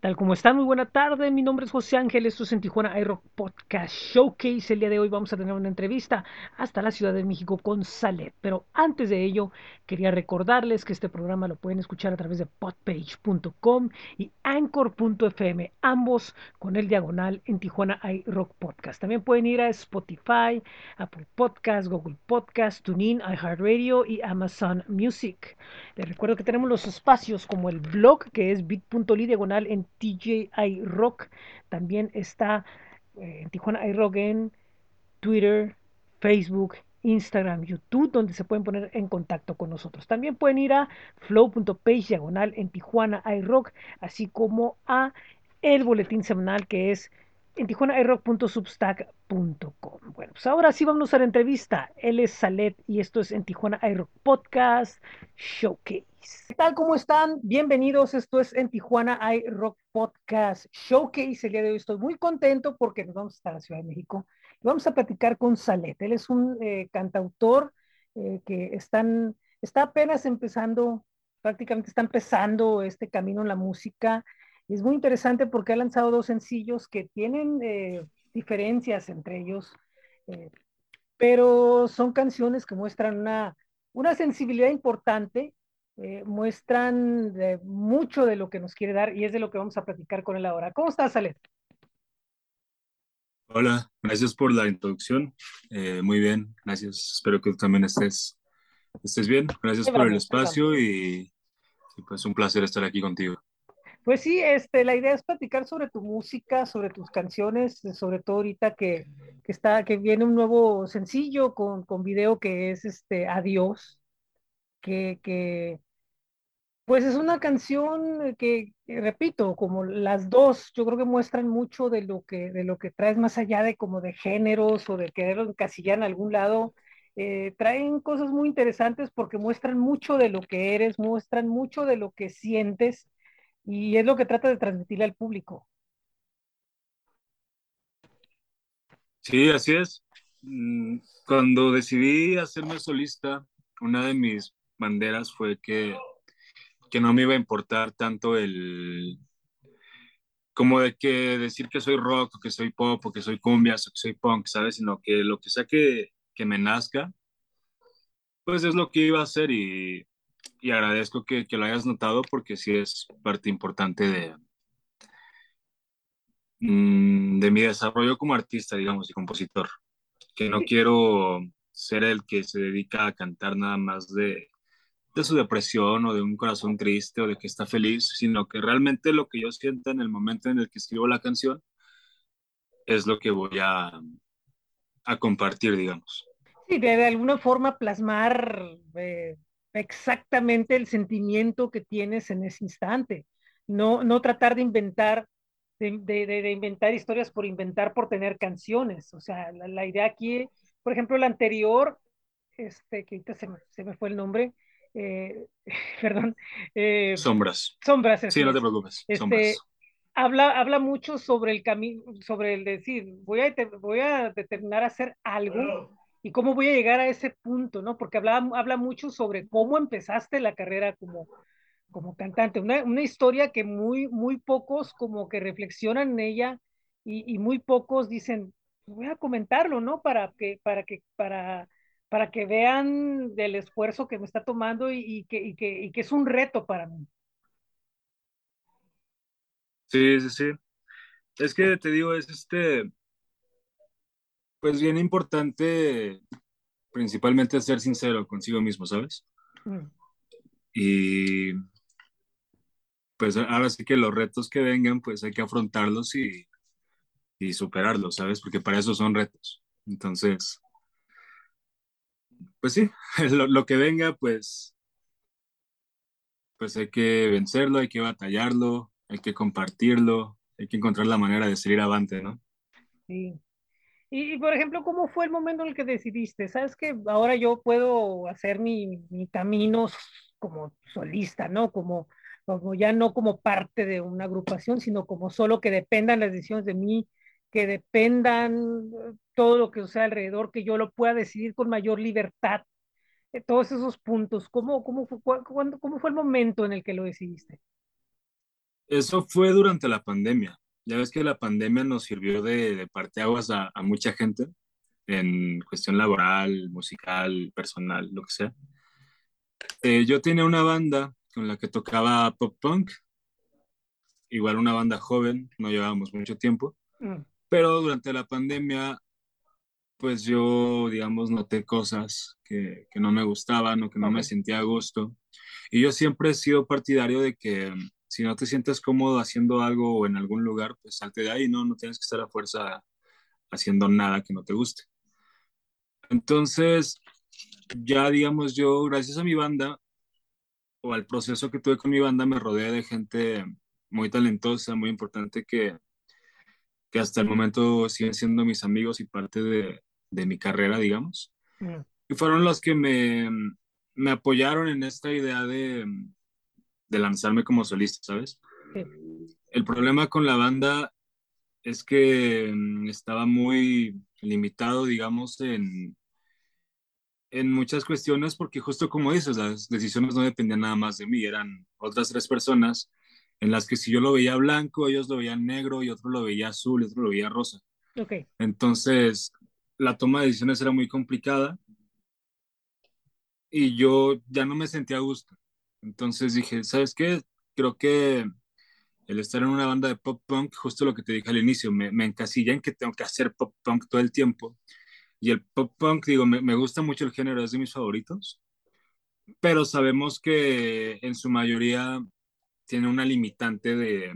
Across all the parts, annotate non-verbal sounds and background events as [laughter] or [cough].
Tal como están, muy buena tarde. Mi nombre es José Ángel. Esto es en Tijuana iRock Podcast Showcase. El día de hoy vamos a tener una entrevista hasta la Ciudad de México con Salet. Pero antes de ello, quería recordarles que este programa lo pueden escuchar a través de podpage.com y anchor.fm, ambos con el diagonal en Tijuana iRock Podcast. También pueden ir a Spotify, Apple Podcast, Google Podcast, TuneIn, iHeartRadio y Amazon Music. Les recuerdo que tenemos los espacios como el blog, que es bit.ly diagonal en TJI Rock. También está eh, en Tijuana iRock en Twitter, Facebook, Instagram, YouTube, donde se pueden poner en contacto con nosotros. También pueden ir a flow.page diagonal en Tijuana iRock, así como a el boletín semanal que es en tijuanairock.substack.com. Bueno, pues ahora sí vamos a la entrevista. Él es Salet y esto es en Tijuana iRock Podcast Showcase. ¿Qué tal? ¿Cómo están? Bienvenidos. Esto es en Tijuana iRock Podcast Showcase. El día de hoy estoy muy contento porque nos vamos a estar en la Ciudad de México y vamos a platicar con Salet. Él es un eh, cantautor eh, que están, está apenas empezando, prácticamente está empezando este camino en la música es muy interesante porque ha lanzado dos sencillos que tienen eh, diferencias entre ellos, eh, pero son canciones que muestran una, una sensibilidad importante, eh, muestran de mucho de lo que nos quiere dar y es de lo que vamos a platicar con él ahora. ¿Cómo estás, Ale? Hola, gracias por la introducción. muy bien, gracias. Espero que tú también estés, estés bien. Gracias por el espacio y, y pues un placer estar aquí contigo. Pues sí, este, la idea es platicar sobre tu música, sobre tus canciones, sobre todo ahorita que, que está, que viene un nuevo sencillo con, con video que es este Adiós, que, que pues es una canción que, repito, como las dos, yo creo que muestran mucho de lo que, de lo que traes más allá de como de géneros o de quererlo encasillar en algún lado. Eh, traen cosas muy interesantes porque muestran mucho de lo que eres, muestran mucho de lo que sientes y es lo que trata de transmitirle al público. Sí, así es. Mm, cuando decidí hacerme solista, una de mis banderas fue que, que no me iba a importar tanto el, como de que decir que soy rock, o que soy pop, o que soy cumbia, o que soy punk, ¿sabes? Sino que lo que sea que, que me nazca, pues es lo que iba a hacer y, y agradezco que, que, lo hayas notado porque sí es parte importante de, mm, de mi desarrollo como artista, digamos, y compositor. Que no quiero ser el que se dedica a cantar nada más de, de su depresión o de un corazón triste o de que está feliz, sino que realmente lo que yo siento en el momento en el que escribo la canción es lo que voy a, a compartir, digamos. Sí, de, de alguna forma plasmar eh, exactamente el sentimiento que tienes en ese instante. No, no tratar de inventar, de, de, de inventar historias por inventar, por tener canciones. O sea, la, la idea aquí, por ejemplo, la anterior, este, que ahorita se me, se me fue el nombre, eh, [laughs] perdón. Eh, sombras. Sombras. Sí, no te preocupes. Este, sombras. Habla, habla mucho sobre el camino, sobre el decir, voy a, voy a determinar hacer algo y cómo voy a llegar a ese punto, ¿no? Porque habla, habla mucho sobre cómo empezaste la carrera como, como cantante, una, una historia que muy, muy pocos como que reflexionan en ella y, y, muy pocos dicen, voy a comentarlo, ¿no? Para que, para que, para, para que vean del esfuerzo que me está tomando y, que, y, que, y que es un reto para mí. Sí, sí, sí. Es que te digo, es este, pues bien importante principalmente ser sincero consigo mismo, ¿sabes? Mm. Y pues ahora sí que los retos que vengan, pues hay que afrontarlos y, y superarlos, ¿sabes? Porque para eso son retos. Entonces, pues sí, [laughs] lo, lo, que venga, pues, pues hay que vencerlo, hay que batallarlo, hay que compartirlo, hay que encontrar la manera de salir avante, ¿no? Sí. Y, por ejemplo, ¿cómo fue el momento en el que decidiste? ¿Sabes que ahora yo puedo hacer mi, mi camino como solista, ¿no? Como, como ya no como parte de una agrupación, sino como solo que dependan las decisiones de mí, que dependan todo lo que sea alrededor, que yo lo pueda decidir con mayor libertad. Eh, todos esos puntos, ¿cómo, cómo, cuándo, ¿cómo fue el momento en el que lo decidiste? Eso fue durante la pandemia. Ya ves que la pandemia nos sirvió de, de parteaguas a, a mucha gente en cuestión laboral, musical, personal, lo que sea. Eh, yo tenía una banda con la que tocaba pop punk, igual una banda joven, no llevábamos mucho tiempo, Mm, pero durante la pandemia, pues yo, digamos, noté cosas que, que no me gustaban o que no me ok, sentía a gusto. Y yo siempre he sido partidario de que si no te sientes cómodo haciendo algo o en algún lugar, pues salte de ahí, no, no tienes que estar a fuerza haciendo nada que no te guste. Entonces, ya digamos, yo, gracias a mi banda o al proceso que tuve con mi banda, me rodeé de gente muy talentosa, muy importante que, que hasta el momento siguen siendo mis amigos y parte de, de mi carrera, digamos. mm, Y fueron los que me, me apoyaron en esta idea de, de lanzarme como solista, ¿sabes? sí, El problema con la banda es que mm, estaba muy limitado, digamos, en, en muchas cuestiones, porque justo como dices, las decisiones no dependían nada más de mí, eran otras tres personas en las que si yo lo veía blanco, ellos lo veían negro y otro lo veía azul y otro lo veía rosa. ok, Entonces, la toma de decisiones era muy complicada y yo ya no me sentía a gusto. Entonces dije, ¿sabes qué? Creo que el estar en una banda de pop punk, justo lo que te dije al inicio, me, me encasilla en que tengo que hacer pop punk todo el tiempo. Y el pop punk, digo, me, me gusta mucho el género, es de mis favoritos, pero sabemos que en su mayoría tiene una limitante de,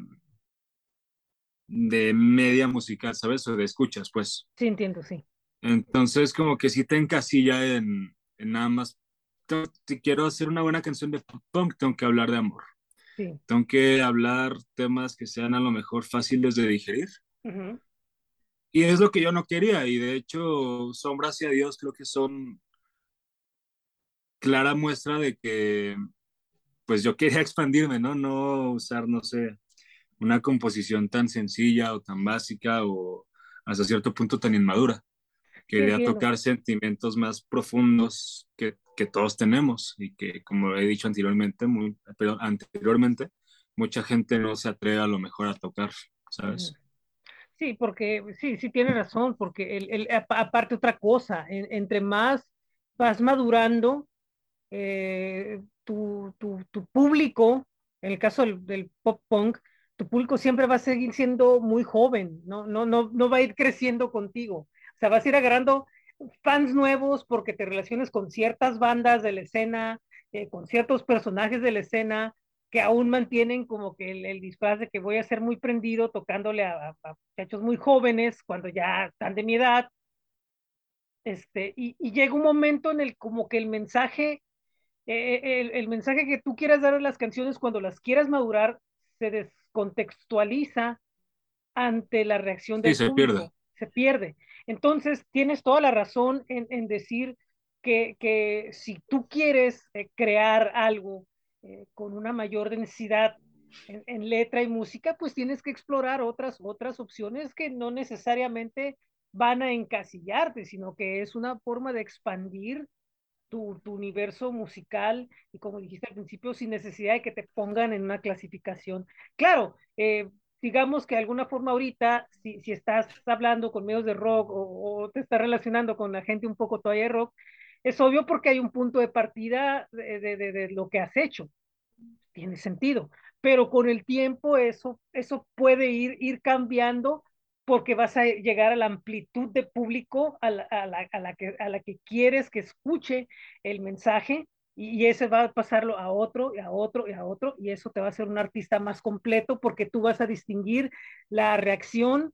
de media musical, ¿sabes? O de escuchas, pues. sí entiendo, sí, Entonces, como que sí te encasilla en, en nada más, si quiero hacer una buena canción de punk, tengo que hablar de amor. sí. Tengo que hablar temas que sean a lo mejor fáciles de digerir. ujú, Y es lo que yo no quería. Y de hecho, Sombra hacia Dios creo que son clara muestra de que pues yo quería [laughs] expandirme, ¿no? No usar, no sé, una composición tan sencilla o tan básica o hasta cierto punto tan inmadura. Quería tocar sentimientos más profundos que, que todos tenemos y que, como he dicho anteriormente, muy, pero anteriormente, mucha gente no se atreve a lo mejor a tocar. ¿sabes? Sí, porque sí, sí tiene razón, porque el, el, apa- aparte otra cosa, en- entre más vas madurando, eh, tu, tu, tu público, en el caso del, del pop punk, tu público siempre va a seguir siendo muy joven, no, no, no, no va a ir creciendo contigo. O sea, vas a ir agarrando fans nuevos porque te relaciones con ciertas bandas de la escena, eh, con ciertos personajes de la escena que aún mantienen como que el, el disfraz de que voy a ser muy prendido tocándole a, a- muchachos muy jóvenes cuando ya están de mi edad. Este, y, y llega un momento en el como que el mensaje eh, el, el mensaje que tú quieras dar a las canciones cuando las quieras madurar se descontextualiza ante la reacción Sí, del se pierde. se pierde. Entonces, tienes toda la razón en, decir que, que, si tú quieres eh, crear algo eh, con una mayor densidad en, en, letra y música, pues tienes que explorar otras, otras opciones que no necesariamente van a encasillarte, sino que es una forma de expandir tu, tu, universo musical y como dijiste al principio, sin necesidad de que te pongan en una clasificación. Claro, eh, digamos que de alguna forma ahorita, si, si estás hablando con medios de rock o, te estás relacionando con la gente un poco todavía de rock, es obvio porque hay un punto de partida de, de, de, de lo que has hecho. Tiene sentido. Pero con el tiempo eso, eso puede ir, ir cambiando porque vas a llegar a la amplitud de público a la, a la, a la, que, a la que quieres que escuche el mensaje y, ese va a pasarlo a otro y a otro y a otro y eso te va a hacer un artista más completo porque tú vas a distinguir la reacción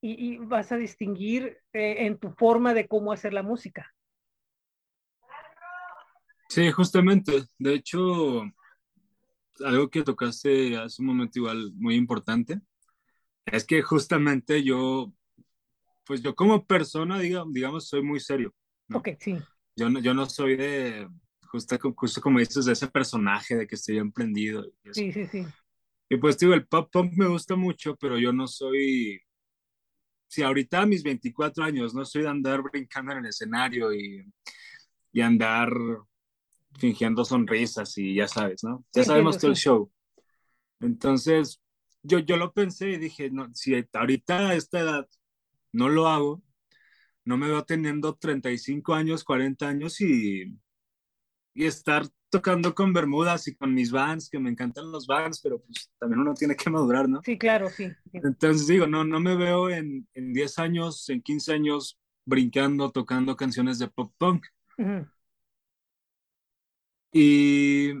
y, y vas a distinguir eh, en tu forma de cómo hacer la música. Sí, justamente. De hecho, algo que tocaste hace un momento igual muy importante es que justamente yo, pues yo como persona, digamos, digamos soy muy serio. ¿no? Ok, sí. Yo no, yo no soy de, justo, justo como dices, de ese personaje de que estoy emprendido. Y, sí, sí, sí. y pues digo, el pop punk me gusta mucho, pero yo no soy, si ahorita a mis 24 años no soy de andar brincando en el escenario y, y andar fingiendo sonrisas y ya sabes, ¿no? Ya Sí, sabemos entiendo, todo el sí. show. Entonces, yo, yo lo pensé y dije, no, si ahorita a esta edad no lo hago, no me veo teniendo 35 años, 40 años y, y estar tocando con Bermudas y con mis bands, que me encantan los bands, pero pues también uno tiene que madurar, ¿no? Sí, claro, sí. Entonces digo, no, no me veo en, en 10 años, en 15 años brincando, tocando canciones de pop punk. Y,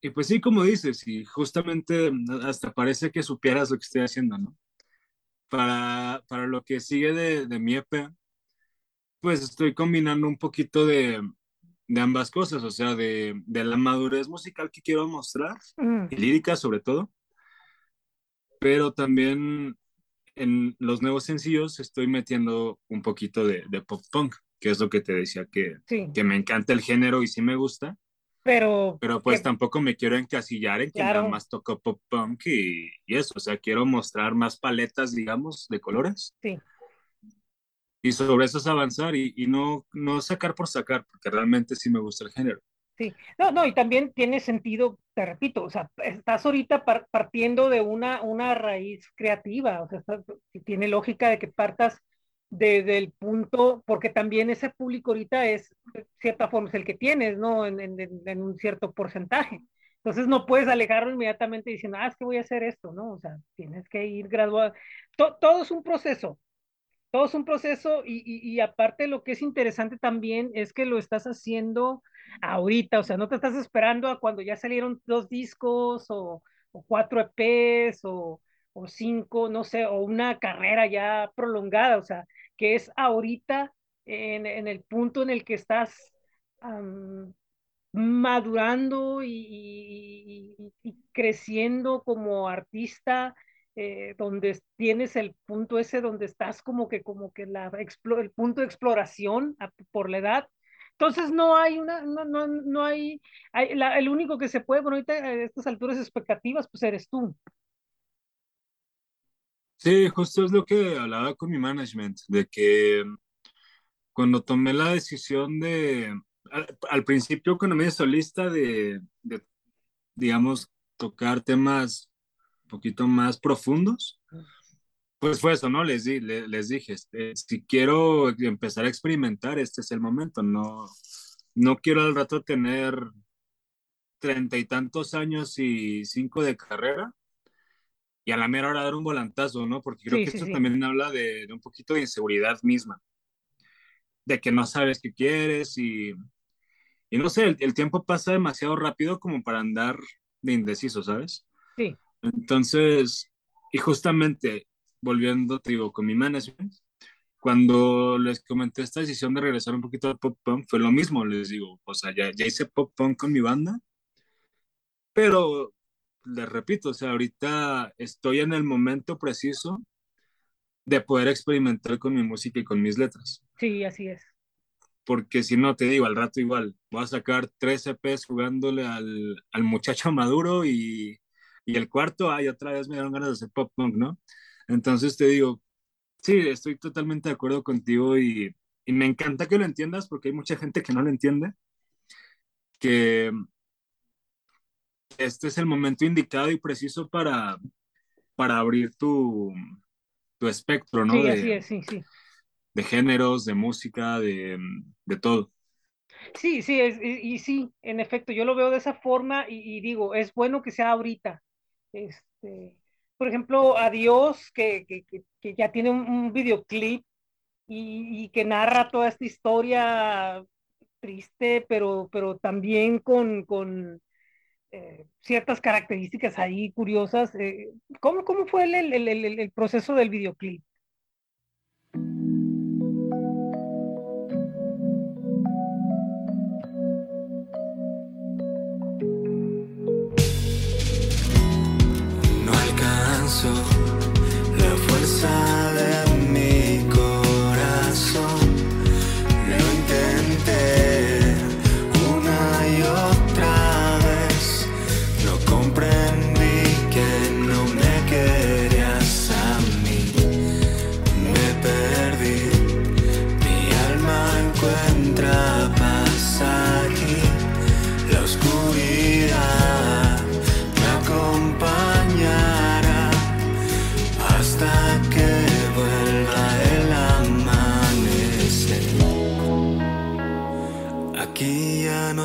y pues sí, como dices, y justamente hasta parece que supieras lo que estoy haciendo, ¿no? Para, para lo que sigue de, de mi EP, pues estoy combinando un poquito de, de ambas cosas, o sea, de, de, la madurez musical que quiero mostrar, y lírica sobre todo, pero también en los nuevos sencillos estoy metiendo un poquito de, de pop punk, que es lo que te decía, que, que me encanta el género y sí me gusta, pero, pero pues tampoco me quiero encasillar en que nada más toco pop punk y, y, eso, o sea, quiero mostrar más paletas, digamos, de colores. Sí. Y sobre eso es avanzar y, y, no, no sacar por sacar, porque realmente sí me gusta el género. Sí, no, no, y también tiene sentido, te repito, o sea, estás ahorita par partiendo de una, una raíz creativa, o sea, está, tiene lógica de que partas desde el punto, porque también ese público ahorita es, de cierta forma, es el que tienes, ¿no? En, en, en, un cierto porcentaje. Entonces no puedes alejarlo inmediatamente diciendo, ah, es que voy a hacer esto, ¿no? O sea, tienes que ir graduado. To todo es un proceso, todo es un proceso y, aparte lo que es interesante también es que lo estás haciendo ahorita, o sea, no te estás esperando a cuando ya salieron dos discos o, cuatro EPs o, cinco, no sé, o una carrera ya prolongada, o sea, que es ahorita en, el punto en el que estás madurando y, creciendo como artista, eh, donde tienes el punto ese donde estás como que como que la el punto de exploración por la edad. Entonces no hay una, no, no, no hay, el único que se puede, bueno, ahorita a estas alturas expectativas, pues eres tú. Sí, justo es lo que hablaba con mi management, de que cuando tomé la decisión de, al, principio cuando me solista de, de, digamos, tocar temas poquito más profundos, pues fue eso, ¿no? Les, di, les, les dije, este, si quiero empezar a experimentar, este es el momento, no, no quiero al rato tener treinta y tantos años y cinco de carrera y a la mera hora dar un volantazo, ¿no? Porque creo Sí, que sí, esto sí. también habla de, de un poquito de inseguridad misma, de que no sabes qué quieres y, y no sé, el, el tiempo pasa demasiado rápido como para andar de indeciso, ¿sabes? Sí. Entonces, y justamente volviendo, te digo, con mi management, cuando les comenté esta decisión de regresar un poquito al pop punk, fue lo mismo, les digo, o sea, ya, ya hice pop punk con mi banda, pero les repito, o sea, ahorita estoy en el momento preciso de poder experimentar con mi música y con mis letras. Sí, así es. Porque si no, te digo, al rato igual, voy a sacar tres EPs jugándole al, al muchacho maduro y, y el cuarto, ay, otra vez me dieron ganas de hacer pop punk, ¿no? Entonces te digo, sí, estoy totalmente de acuerdo contigo y, y me encanta que lo entiendas porque hay mucha gente que no lo entiende, que este es el momento indicado y preciso para, para abrir tu, tu espectro, ¿no? Sí, de, así es, sí, sí. De géneros, de música, de, de todo. Sí, sí, es, y, y, sí, en efecto, yo lo veo de esa forma y, y digo, es bueno que sea ahorita. Este, por ejemplo, Adiós, que, que, que ya tiene un, videoclip y, y, que narra toda esta historia triste, pero, pero también con, con eh, ciertas características ahí curiosas. Eh, ¿cómo, ¿Cómo fue el, el, el, el proceso del videoclip? La fuerza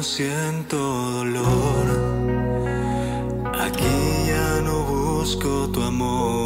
siento dolor. Aquí ya no busco tu amor.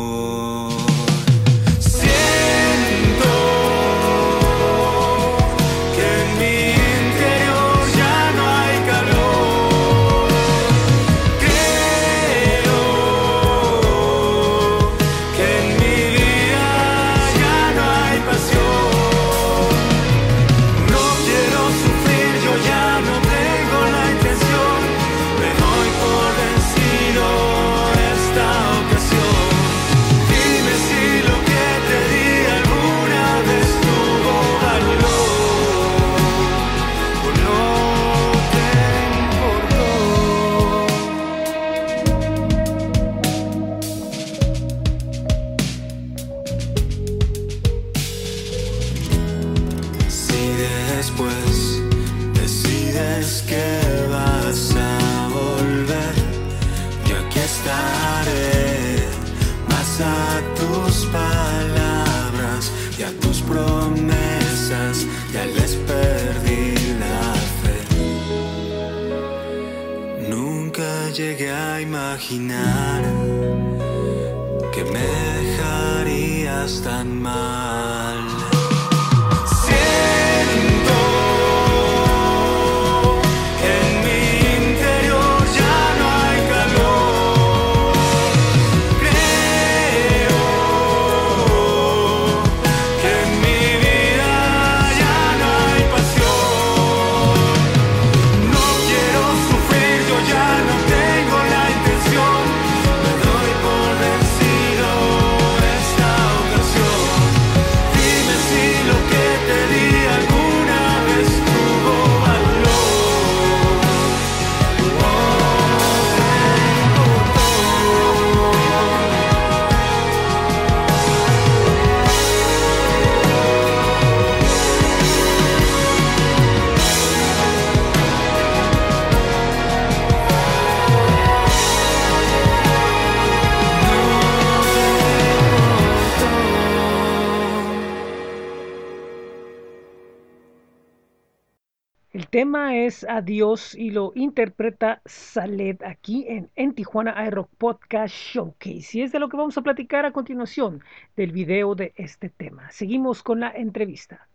Es Adiós y lo interpreta Saled aquí en, en Tijuana iRock Podcast Showcase. Y es de lo que vamos a platicar a continuación del video de este tema. Seguimos con la entrevista.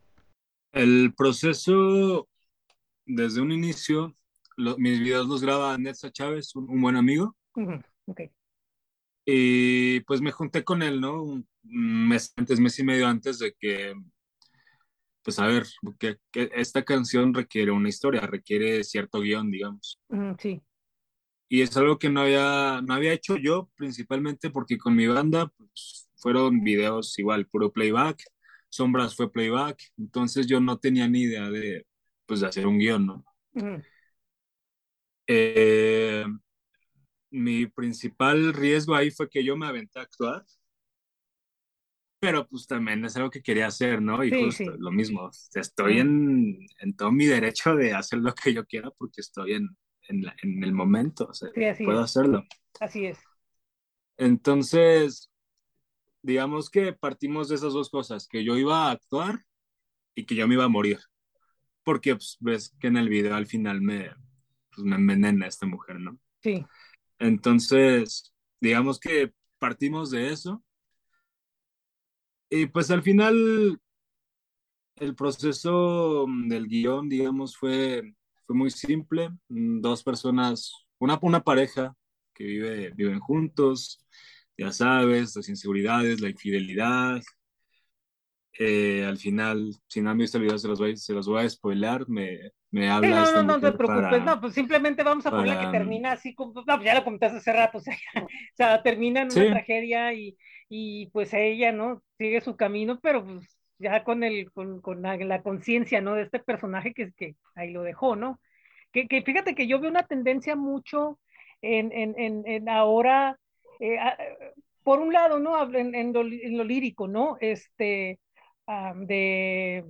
El proceso, desde un inicio, lo- mis videos los graba Netza Chávez, un, un buen amigo, Ujú, ok. y pues me junté con él, ¿no? Un mes antes, mes y medio antes de que, pues a ver, que, que esta canción requiere una historia, requiere cierto guion, digamos. Ujú, sí. Y es algo que no había, no había hecho yo, principalmente porque con mi banda pues, fueron videos igual, puro playback, Sombras fue playback, entonces yo no tenía ni idea de, pues, de hacer un guion, ¿no? Ujú, Eh, mi principal riesgo ahí fue que yo me aventé a actuar, pero pues también es algo que quería hacer, ¿no? Y Sí, justo sí. lo mismo, estoy en, en todo mi derecho de hacer lo que yo quiera porque estoy en, en, la- en el momento, o sea, Sí, así puedo es. hacerlo. Así es. Entonces, digamos que partimos de esas dos cosas, que yo iba a actuar y que yo me iba a morir, porque pues, ves que en el video al final me, pues, me envenena esta mujer, ¿no? Sí. Entonces, digamos que partimos de eso. Y pues al final, el proceso mm, del guion, digamos, fue, fue muy simple. Mm, Dos personas, una, una pareja que vive, viven juntos, ya sabes, las inseguridades, la infidelidad. Eh, al final, si no han visto el video, se los voy, se los voy a spoiler. Me, me Sí, habla no, esta no, no te preocupes, para- no, pues simplemente vamos a poner que para- termina así como, no, pues ya lo comentaste hace rato, o sea, ya- [laughs] o sea, termina en una Sí. tragedia y, y pues ella, ¿no? Sigue su camino, pero pues ya con el, con, con la, conciencia, ¿no? De este personaje que, que ahí lo dejó, ¿no? Que, que fíjate que yo veo una tendencia mucho en, en, en, en ahora, eh, a- por un lado, ¿no? En, lo, en lo lírico, ¿no? Este, ah, de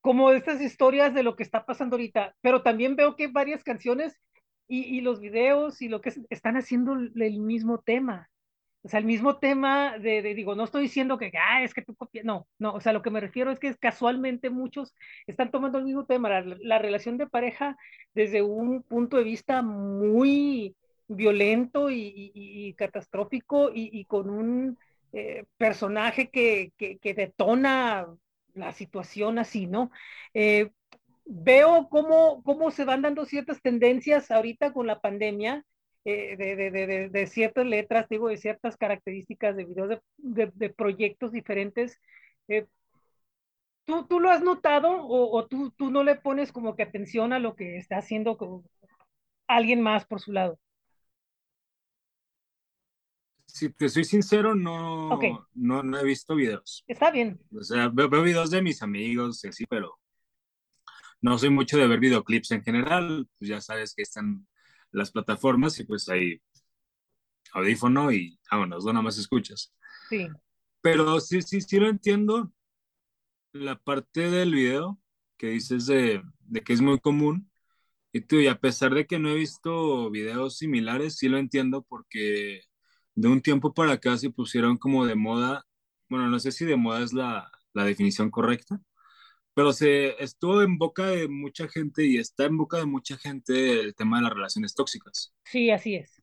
como estas historias de lo que está pasando ahorita, pero también veo que varias canciones y, y los videos y lo que es- están haciendo el mismo tema. O sea, el mismo tema de, digo, no estoy diciendo que, ah, es que tú copias, no, no, o sea, lo que me refiero es que casualmente muchos están tomando el mismo tema, la, la relación de pareja desde un punto de vista muy violento y, catastrófico y, y, con un eh, personaje que, que, que, detona la situación así, ¿no? Eh, veo cómo, cómo se van dando ciertas tendencias ahorita con la pandemia eh, de, de, de, de, ciertas letras, digo, de ciertas características de videos de, proyectos diferentes. Eh, ¿tú, ¿tú, lo has notado o, o tú, tú, no le pones como que atención a lo que está haciendo con alguien más por su lado? Si te soy sincero, no, okay. no, no, he visto videos. Está bien. O sea, veo, veo videos de mis amigos y así, pero no soy mucho de ver videoclips en general. Pues ya sabes que están las plataformas y pues ahí audífono y vámonos, no nada más escuchas. Sí. Pero sí, sí, sí lo entiendo. La parte del video que dices de, de que es muy común. Y tú, y a pesar de que no he visto videos similares, sí lo entiendo porque de un tiempo para acá se pusieron como de moda, bueno, no sé si de moda es la, la definición correcta, pero se estuvo en boca de mucha gente y está en boca de mucha gente el tema de las relaciones tóxicas. Sí, así es.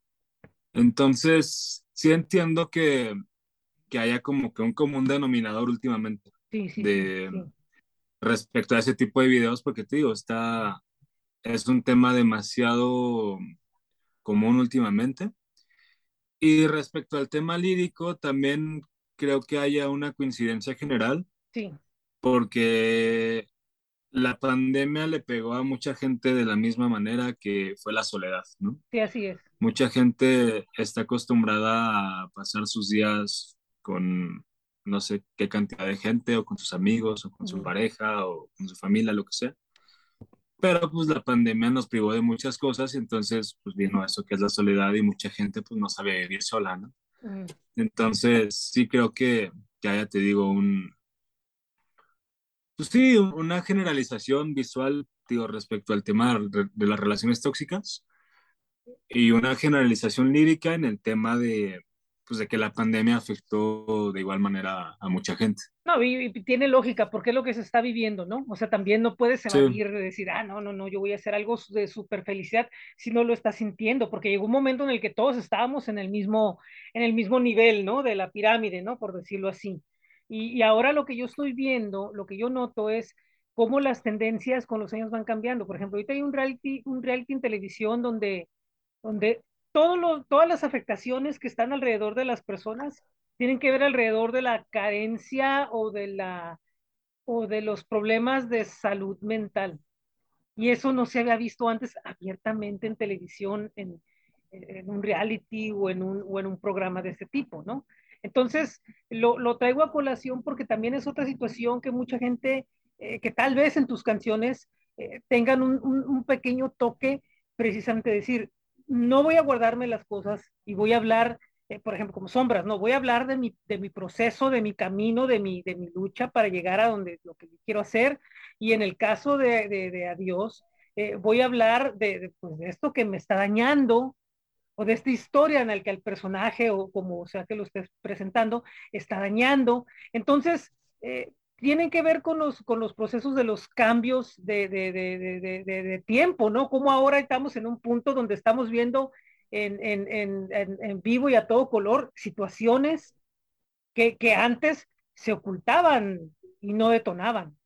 Entonces, sí entiendo que, que haya como que un común denominador últimamente sí, sí, de, sí, respecto a ese tipo de videos, porque te digo, está, es un tema demasiado común últimamente. Y respecto al tema lírico, también creo que haya una coincidencia general. Sí porque la pandemia le pegó a mucha gente de la misma manera que fue la soledad, ¿no? Sí, así es. Mucha gente está acostumbrada a pasar sus días con no sé qué cantidad de gente o con sus amigos o con su pareja o con su familia, lo que sea. Pero pues la pandemia nos privó de muchas cosas y entonces pues vino eso que es la soledad y mucha gente pues no sabe vivir sola, ¿no? Entonces sí creo que, que haya, te digo, un, pues sí, una generalización visual, digo, respecto al tema de las relaciones tóxicas y una generalización lírica en el tema de, pues de que la pandemia afectó de igual manera a mucha gente. No, y, y tiene lógica, porque es lo que se está viviendo, ¿no? O sea, también no puedes evadir sí. de decir, ah, no, no, no, yo voy a hacer algo de super felicidad si no lo estás sintiendo, porque llegó un momento en el que todos estábamos en el mismo, en el mismo nivel, ¿no? De la pirámide, ¿no? Por decirlo así. Y, ahora lo que yo estoy viendo, lo que yo noto es cómo las tendencias con los años van cambiando. Por ejemplo, ahorita hay un reality, un reality en televisión donde, donde todo todas las afectaciones que están alrededor de las personas tienen que ver alrededor de la carencia o de, la, o de los problemas de salud mental. Y eso no se había visto antes abiertamente en televisión, en, en un reality o en un, o en un programa de ese tipo, ¿no? Entonces, lo, lo, traigo a colación porque también es otra situación que mucha gente, eh, que tal vez en tus canciones eh, tengan un, un, pequeño toque, precisamente decir, no voy a guardarme las cosas y voy a hablar, eh, por ejemplo, como sombras, no, voy a hablar de mi, de mi proceso, de mi camino, de mi, de mi lucha para llegar a donde lo que quiero hacer. Y en el caso de, de, Adiós, voy a hablar de, de, pues, de esto que me está dañando, o de esta historia en la que el personaje, o como sea que lo estés presentando, está dañando. Entonces, eh, tienen que ver con los, con los procesos de los cambios de, de, de, tiempo, ¿no? Como ahora estamos en un punto donde estamos viendo en, en, en, en vivo y a todo color situaciones que, que antes se ocultaban y no detonaban,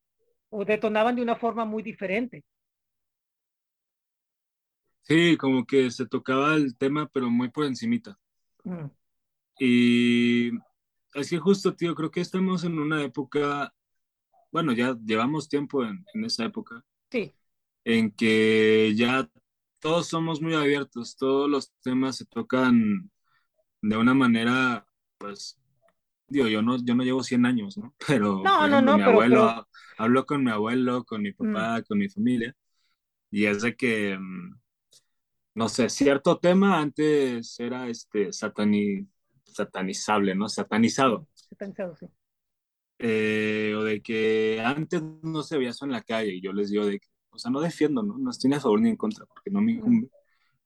o detonaban de una forma muy diferente. Sí, como que se tocaba el tema, pero muy por encimita. Mm. Y así justo, tío, creo que estamos en una época, bueno, ya llevamos tiempo en, en, esa época. Sí. En que ya todos somos muy abiertos, todos los temas se tocan de una manera, pues, digo, yo no, yo no llevo 100 años, ¿no? [laughs] Pero, no, no, no, mi pero, abuelo, pero... hablo con mi abuelo, con mi papá, mm. con mi familia, y es de que mm, no sé, cierto tema antes era este satani, satanizable, ¿no? Satanizado. Satanizado, sí. Eh, o de que antes no se veía eso en la calle y yo les digo de que, o sea, no defiendo, ¿no? No estoy ni a favor ni en contra porque no me incumbe.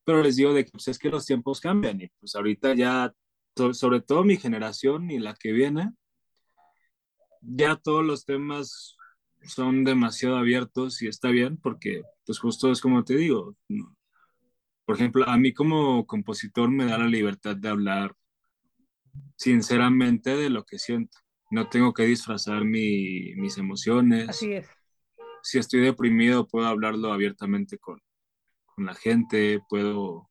Pero les digo de que pues, es que los tiempos cambian y pues ahorita ya sobre todo mi generación y la que viene, ya todos los temas son demasiado abiertos y está bien porque pues justo es como te digo, por ejemplo, a mí como compositor me da la libertad de hablar sinceramente de lo que siento. No tengo que disfrazar mi, mis emociones. Así es. Si estoy deprimido, puedo hablarlo abiertamente con, con la gente, puedo,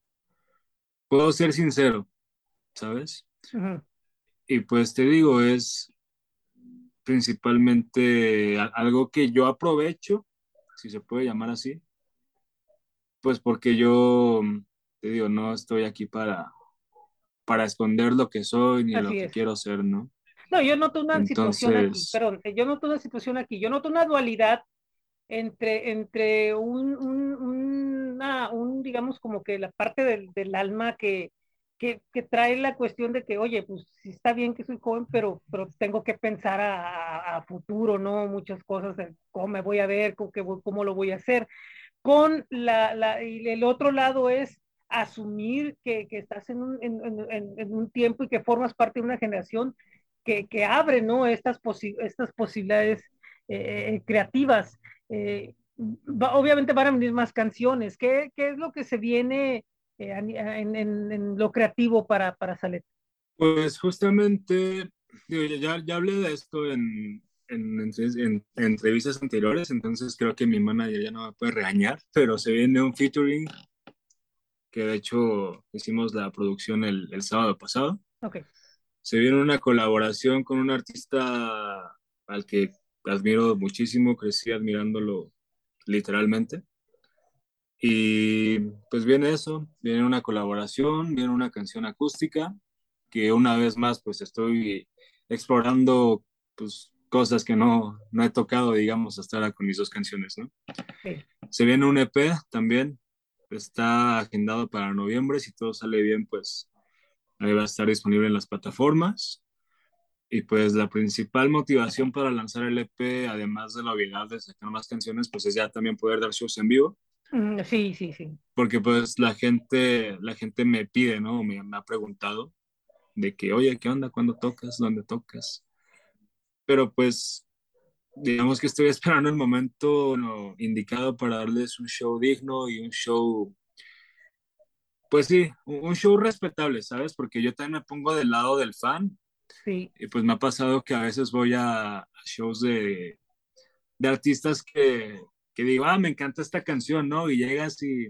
puedo ser sincero, ¿sabes? Y pues te digo, es principalmente algo que yo aprovecho, si se puede llamar así, pues porque yo, te digo, no estoy aquí para, para esconder lo que soy ni lo que quiero ser, ¿no? No, yo noto una situación aquí, perdón, yo noto una situación aquí, yo noto una dualidad entre, entre un, un, un digamos, como que la parte del, del alma que, que, que, trae la cuestión de que, oye, pues sí está bien que soy joven, pero, pero tengo que pensar a, a futuro, ¿no? Muchas cosas, de cómo me voy a ver, cómo, cómo lo voy a hacer. Con la, la, y el otro lado es asumir que, que estás en un, en, un, tiempo y que formas parte de una generación que, que abre, ¿no? Estas, posi estas posibilidades eh, creativas. Eh, va, obviamente van a venir más canciones. ¿Qué, ¿Qué, es lo que se viene eh, en, lo creativo para, para Salet? Pues justamente, ya, ya hablé de esto en, en, en, entrevistas anteriores, entonces creo que mi manager ya no me puede regañar, pero se viene un featuring que de hecho hicimos la producción el, el sábado pasado. Okay. Se viene una colaboración con un artista al que admiro muchísimo, crecí admirándolo literalmente. Y pues viene eso, viene una colaboración, viene una canción acústica, que una vez más pues estoy explorando pues cosas que no, no he tocado, digamos, hasta ahora con mis dos canciones, ¿no? Sí. Se viene un EP también, está agendado para noviembre, si todo sale bien, pues ahí va a estar disponible en las plataformas. Y pues la principal motivación para lanzar el EP, además de la habilidad de sacar más canciones, pues es ya también poder dar shows en vivo. Mm, sí, sí, sí. Porque pues la gente, la gente me pide, ¿no? Me, me ha preguntado de que, oye, ¿qué onda? ¿Cuándo tocas? ¿Dónde tocas? Pero pues, digamos que estoy [laughs] esperando el momento no, indicado para darles un show digno y un show, pues sí, un show respetable, ¿sabes? Porque yo también me pongo del lado del fan. Sí. Y pues me ha pasado que a veces voy a, a shows de, de artistas que, que digo, ah, me encanta esta canción, ¿no? Y llegas y,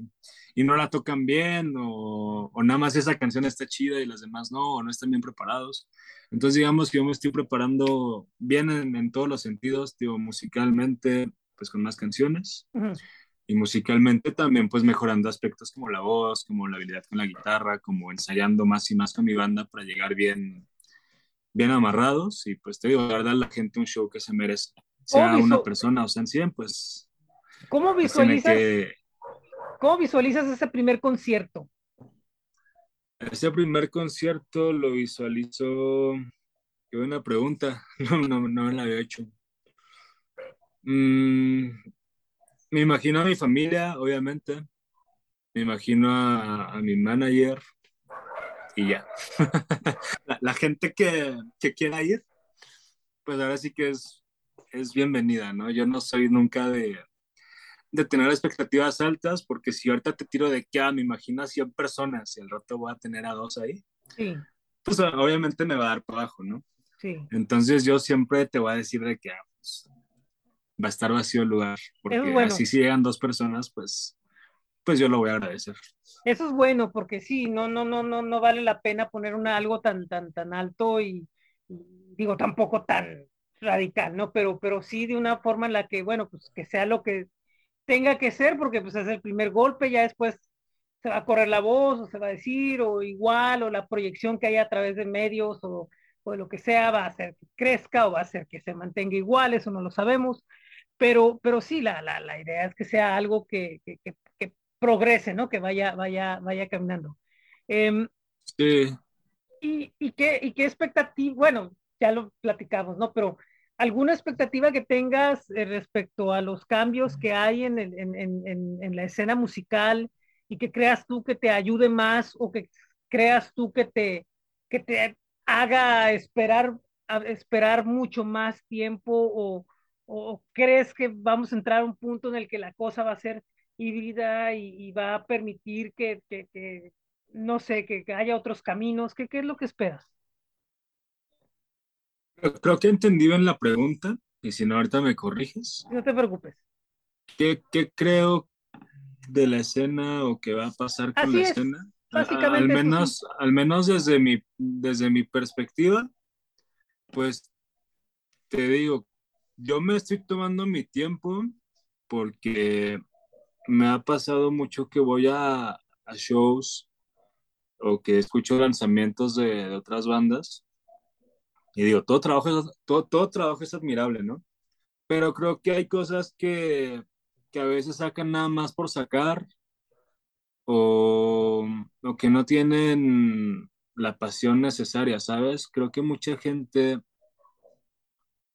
y no la tocan bien, o, o, nada más esa canción está chida y las demás no, o no están bien preparados. Entonces, digamos que yo me estoy preparando bien en, en todos los sentidos, digo, musicalmente, pues con más canciones. Uh -huh. Y musicalmente también, pues mejorando aspectos como la voz, como la habilidad con la guitarra, como ensayando más y más con mi banda para llegar bien, bien amarrados. Y pues te digo, dar a la gente un show que se merece. Sea una persona o sean 100, pues ¿Cómo visualizas, que... ¿Cómo visualizas ese primer concierto? Ese primer concierto lo visualizo. Qué buena pregunta. [laughs] No, no, no me la había hecho. Mm, me imagino a mi familia, obviamente. Me imagino a, a mi manager. Y ya. [laughs] la, la, gente que, que quiera ir, pues ahora sí que es, es bienvenida, ¿no? Yo no soy nunca de, de tener expectativas altas, porque si ahorita te tiro de que, ah, me imagino a 100 personas y al rato voy a tener a dos ahí, sí. pues obviamente me va a dar para abajo, ¿no? Sí. Entonces yo siempre te voy a decir de que ah, pues, va a estar vacío el lugar, porque bueno. así si llegan dos personas, pues, pues yo lo voy a agradecer. Eso es bueno, porque sí, no, no, no, no, no vale la pena poner una, algo tan, tan, tan alto y, y digo, tampoco tan radical, ¿no? Pero, pero sí de una forma en la que, bueno, pues que sea lo que tenga que ser, porque pues es el primer golpe, ya después se va a correr la voz, o se va a decir, o igual, o la proyección que haya a través de medios, o, o de lo que sea, va a hacer que crezca, o va a hacer que se mantenga igual, eso no lo sabemos, pero, pero sí, la, la, la idea es que sea algo que, que, que, que progrese, ¿no? Que vaya, vaya, vaya caminando. Eh, sí. Y, y, qué, y qué expectativa, bueno, ya lo platicamos, ¿no? Pero ¿Alguna expectativa que tengas eh, respecto a los cambios que hay en, en, en, en, la escena musical y que creas tú que te ayude más o que creas tú que te, que te haga esperar, esperar mucho más tiempo o, o, crees que vamos a entrar a un punto en el que la cosa va a ser híbrida y, va a permitir que, que, que no sé, que, haya otros caminos? ¿Qué, ¿Qué es lo que esperas? Creo que he entendido en la pregunta, y si no, ahorita me corriges. No te preocupes. ¿Qué, qué creo de la escena o qué va a pasar con Así la es. escena? Básicamente al menos, sí. al menos desde mi, desde mi perspectiva, pues te digo, yo me estoy tomando mi tiempo porque me ha pasado mucho que voy a, a shows o que escucho lanzamientos de, de otras bandas y digo, todo trabajo, es, todo, todo trabajo es admirable, ¿no? Pero creo que hay cosas que, que a veces sacan nada más por sacar o, o que no tienen la pasión necesaria, ¿sabes? Creo que mucha gente,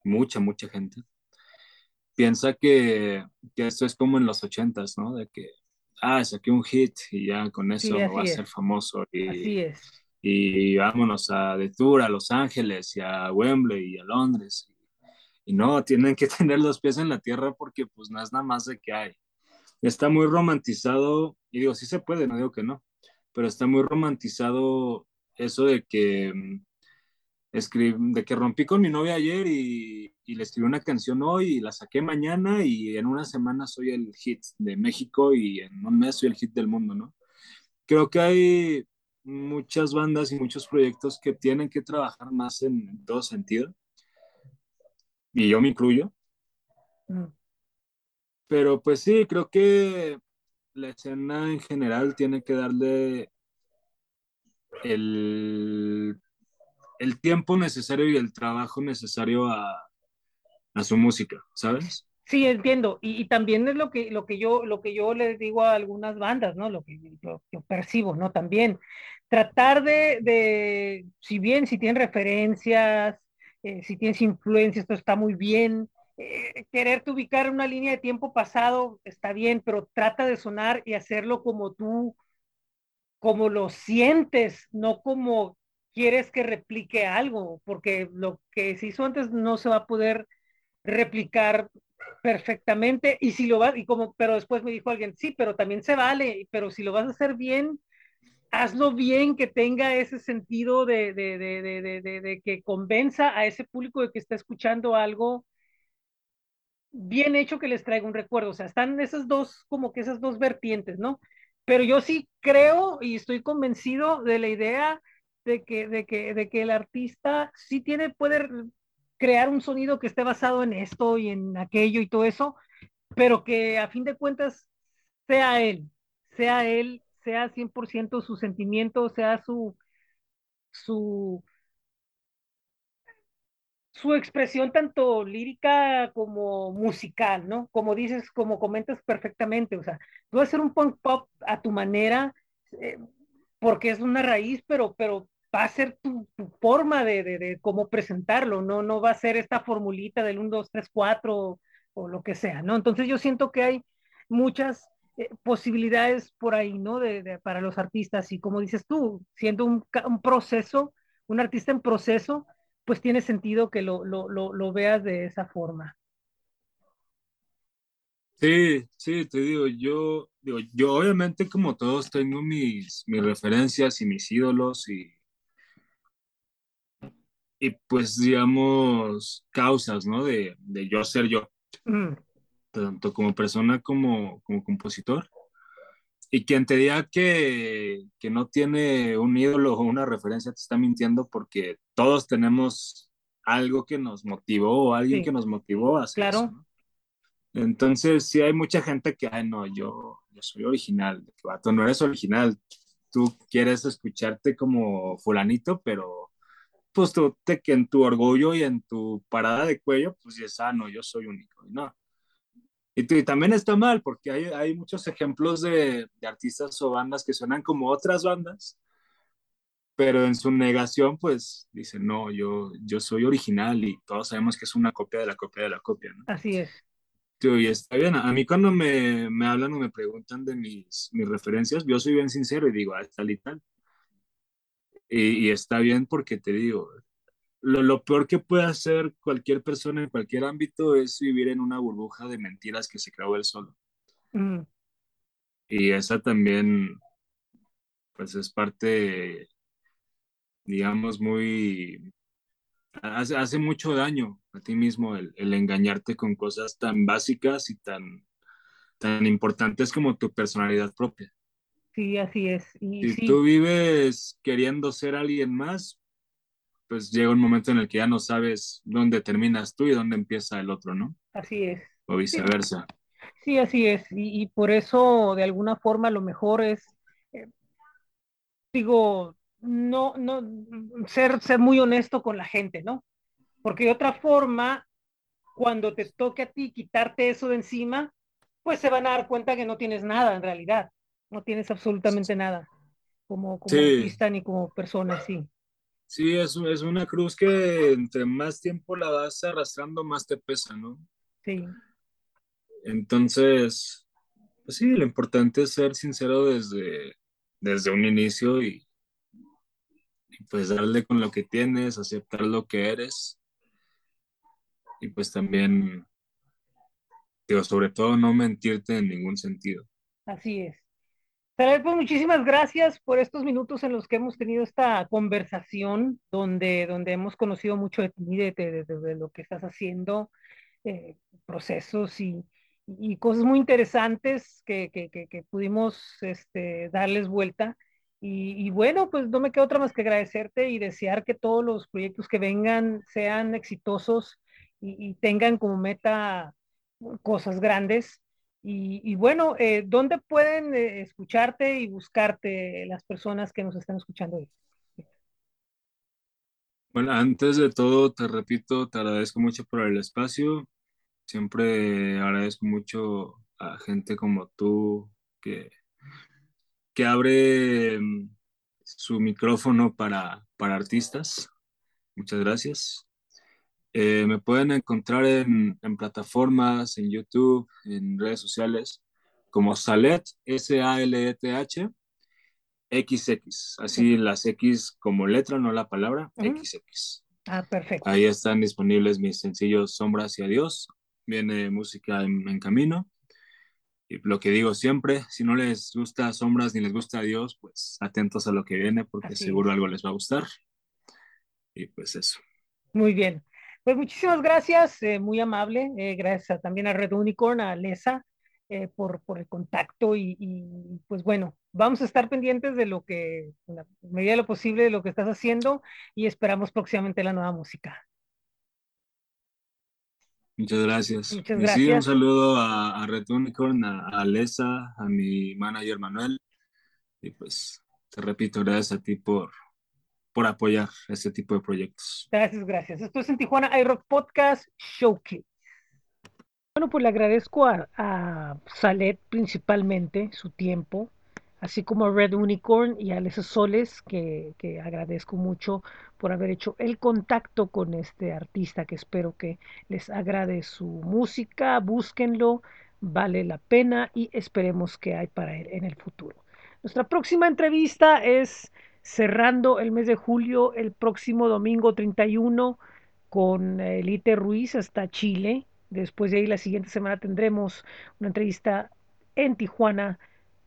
mucha, mucha gente, piensa que, que esto es como en los ochentas, ¿no? De que, ah, saqué un hit y ya con eso Sí, voy a hacer famoso Así es. Y vámonos a de tour a Los Ángeles y a Wembley y a Londres. Y no, tienen que [laughs] tener los pies en la tierra porque pues no es nada más de que hay. Está muy romantizado, y digo, sí se puede, no digo que no, pero está muy romantizado eso de que mm, de que rompí con mi novia ayer y, y, le escribí una canción hoy y la saqué mañana y en una semana soy el hit de México y en un mes soy el hit del mundo, ¿no? Creo que hay muchas bandas y muchos proyectos que tienen que trabajar más en, todo sentido y yo me incluyo. Mm. Pero pues sí, creo que la escena en general tiene que darle el, el tiempo necesario y el trabajo necesario a, a su música, ¿sabes? Sí, entiendo. Y, también es lo que, lo que yo, lo que yo les digo a algunas bandas, ¿no? Lo que yo, yo percibo, ¿no? También tratar de, si bien, si tienen referencias, eh, si tienes influencia, esto está muy bien. Eh, quererte ubicar una línea de tiempo pasado está bien, pero trata de sonar y hacerlo como tú, como lo sientes, no como quieres que replique algo, porque lo que se hizo antes no se va a poder replicar perfectamente y si lo vas y como pero después me dijo alguien sí pero también se vale pero si lo vas a hacer bien hazlo bien que tenga ese sentido de, de, de, de que convenza a ese público de que está escuchando algo bien hecho que les traiga un recuerdo o sea están esas dos como que esas dos vertientes no pero yo sí creo y estoy convencido de la idea de que, de que, de que el artista sí tiene, puede crear un sonido que esté basado en esto y en aquello y todo eso, pero que a fin de cuentas sea él, sea él, sea 100% su sentimiento, sea su, su, su expresión tanto lírica como musical, ¿no? Como dices, como comentas perfectamente, o sea, tú hacer un punk pop a tu manera, eh, porque es una raíz, pero, pero va a ser tu, forma de, cómo presentarlo, ¿no? No va a ser esta formulita del 1, 2, 3, 4 o, lo que sea, ¿no? Entonces yo siento que hay muchas eh, posibilidades por ahí, ¿no? De, para los artistas y como dices tú, siendo un, un, proceso, un artista en proceso, pues tiene sentido que lo, veas de esa forma. Sí, sí, te digo, yo, yo obviamente como todos tengo mis, mis referencias y mis ídolos y, y pues digamos causas, ¿no? De, de yo ser yo, mm. tanto como persona como, como compositor. Y quien te diga que, que no tiene un ídolo o una referencia te está mintiendo porque todos tenemos algo que nos motivó o alguien sí. que nos motivó a hacer claro. eso. ¿no? Entonces, sí hay mucha gente que, ay, no, yo, yo soy original. Vato, no eres original. Tú quieres escucharte como fulanito, pero pues tú te que en tu orgullo y en tu parada de cuello, pues es ah, no, yo soy único. Y no. Y, y también está mal, porque hay, hay muchos ejemplos de, de artistas o bandas que suenan como otras bandas, pero en su negación, pues dicen, no, yo, yo soy original y todos sabemos que es una copia de la copia de la copia, ¿no? Así es. Y está bien. A mí cuando me, me, hablan o me preguntan de mis, mis referencias, yo soy bien sincero y digo, ah, tal y tal. Y, y está bien porque te digo, lo, lo peor que puede hacer cualquier persona en cualquier ámbito es vivir en una burbuja de mentiras que se creó él solo. Mm, Y esa también, pues es parte, digamos, muy, hace, hace mucho daño a ti mismo el, el engañarte con cosas tan básicas y tan, tan importantes como tu personalidad propia. Sí, así es. Y Si sí, tú vives queriendo ser alguien más, pues llega un momento en el que ya no sabes dónde terminas tú y dónde empieza el otro, ¿no? así es. O viceversa. Sí, así es. Y, y por eso, de alguna forma, lo mejor es, eh, digo, no, no, ser, ser muy honesto con la gente, ¿no? Porque de otra forma, cuando te toque a ti quitarte eso de encima, pues se van a dar cuenta que no tienes nada en realidad. No tienes absolutamente nada como, como Sí, artista ni como persona, sí. sí, es, es una cruz que entre más tiempo la vas arrastrando, más te pesa, ¿no? Sí, Entonces, pues sí, lo importante es ser sincero desde, desde un inicio y, y pues darle con lo que tienes, aceptar lo que eres y pues también, digo, sobre todo no mentirte en ningún sentido. así es. Saray, pues muchísimas gracias por estos minutos en los que hemos tenido esta conversación, donde, donde hemos conocido mucho de ti, de, de- lo que estás haciendo, eh, procesos y, y cosas muy interesantes que, que, pudimos este, darles vuelta. Y, y bueno, pues no me queda otra más que agradecerte y desear que todos los proyectos que vengan sean exitosos y, y tengan como meta cosas grandes. Y, bueno, eh, ¿dónde pueden eh, escucharte y buscarte las personas que nos están escuchando hoy? Bueno, antes de todo, te repito, te agradezco mucho por el espacio. Siempre agradezco mucho a gente como tú que, que abre mm, su micrófono para, para artistas. Muchas gracias. Eh, me pueden encontrar en, en plataformas, en YouTube, en redes sociales, como Salet, S-A-L-E-T-H, XX. Así las X como letra, no la palabra, Ujú. XX. Ah, perfecto. Ahí están disponibles mis sencillos Sombras y Adiós. Viene música en, en camino. Y lo que digo siempre, si no les gusta Sombras ni les gusta Adiós, pues atentos a lo que viene porque Así seguro es. algo les va a gustar. Y pues eso. Muy bien. Pues muchísimas gracias, eh, muy amable. eh, gracias a- también a Red Unicorn, a Lesa, eh, por, por el contacto y, y, pues bueno, vamos a estar pendientes de lo que, en la medida de lo posible, de lo que estás haciendo y esperamos próximamente la nueva música. Muchas gracias. Muchas y sí, un saludo a, a Red Unicorn, a, a Lesa, a mi manager Manuel. Y pues, te repito, gracias a ti por, por apoyar este tipo de proyectos. Gracias, gracias. Esto es en Tijuana iRock Podcast Showcase. Bueno, pues le agradezco a, Salet principalmente su tiempo, así como a Red Unicorn y a Alessa Soles, que, que agradezco mucho por haber hecho el contacto con este artista, que espero que les agrade su música, búsquenlo, vale la pena y esperemos que hay para él en el futuro. Nuestra próxima entrevista es cerrando el mes de julio, el próximo domingo 31 con Elite Ruiz hasta Chile. Después de ahí, la siguiente semana tendremos una entrevista en Tijuana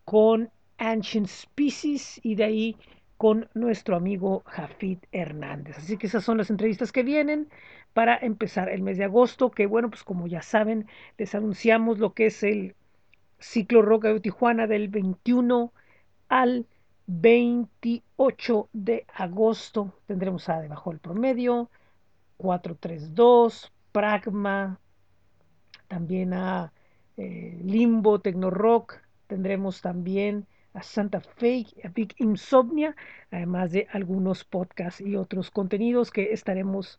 con Ancient Species y de ahí con nuestro amigo Jafid Hernández. Así que esas son las entrevistas que vienen para empezar el mes de agosto, que bueno, pues como ya saben, les anunciamos lo que es el ciclo Roca de Tijuana del 21 al 28 de agosto. Tendremos a debajo del promedio, 432, Pragma, también a eh, Limbo, Tecno Rock, tendremos también a Santa Fe, a Big Insomnia, además de algunos podcasts y otros contenidos que estaremos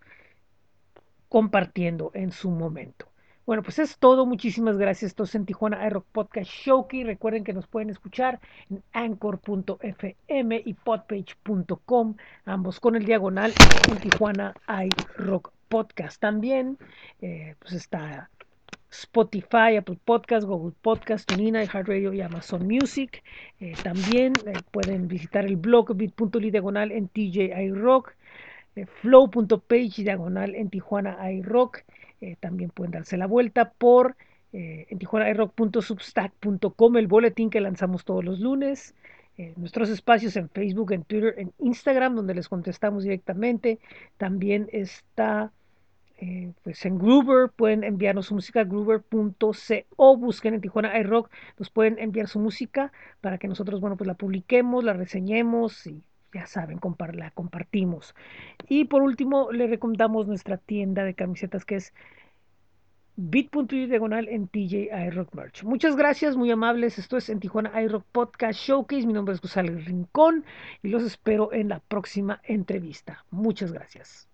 compartiendo en su momento. Bueno, pues es todo. Muchísimas gracias. Esto es en Tijuana iRock Podcast Showkey. Recuerden que nos pueden escuchar en anchor.fm y podpage.com, ambos con el diagonal en Tijuana iRock Podcast. También eh, pues está Spotify, Apple Podcast, Google Podcast, TuneIn, iHeartRadio y Amazon Music. Eh, también eh, pueden visitar el blog bit.ly diagonal en TJI Rock, flow.page diagonal en Tijuana iRock. También pueden darse la vuelta por en tijuanairock.substack.com, el boletín que lanzamos todos los lunes. nuestros espacios en Facebook, en Twitter, en Instagram, donde les contestamos directamente. También está eh, pues en Groover pueden enviarnos su música groover.co, busquen en Tijuana iRock, nos pueden enviar su música para que nosotros, bueno, pues la publiquemos, la reseñemos y ya saben, la compartimos. Y por último, le recomendamos nuestra tienda de camisetas que es bit.ly diagonal en TJ iRock Merch. Muchas gracias, muy amables. Esto es en Tijuana iRock Podcast Showcase. Mi nombre es Gonzalo Rincón y los espero en la próxima entrevista. Muchas gracias.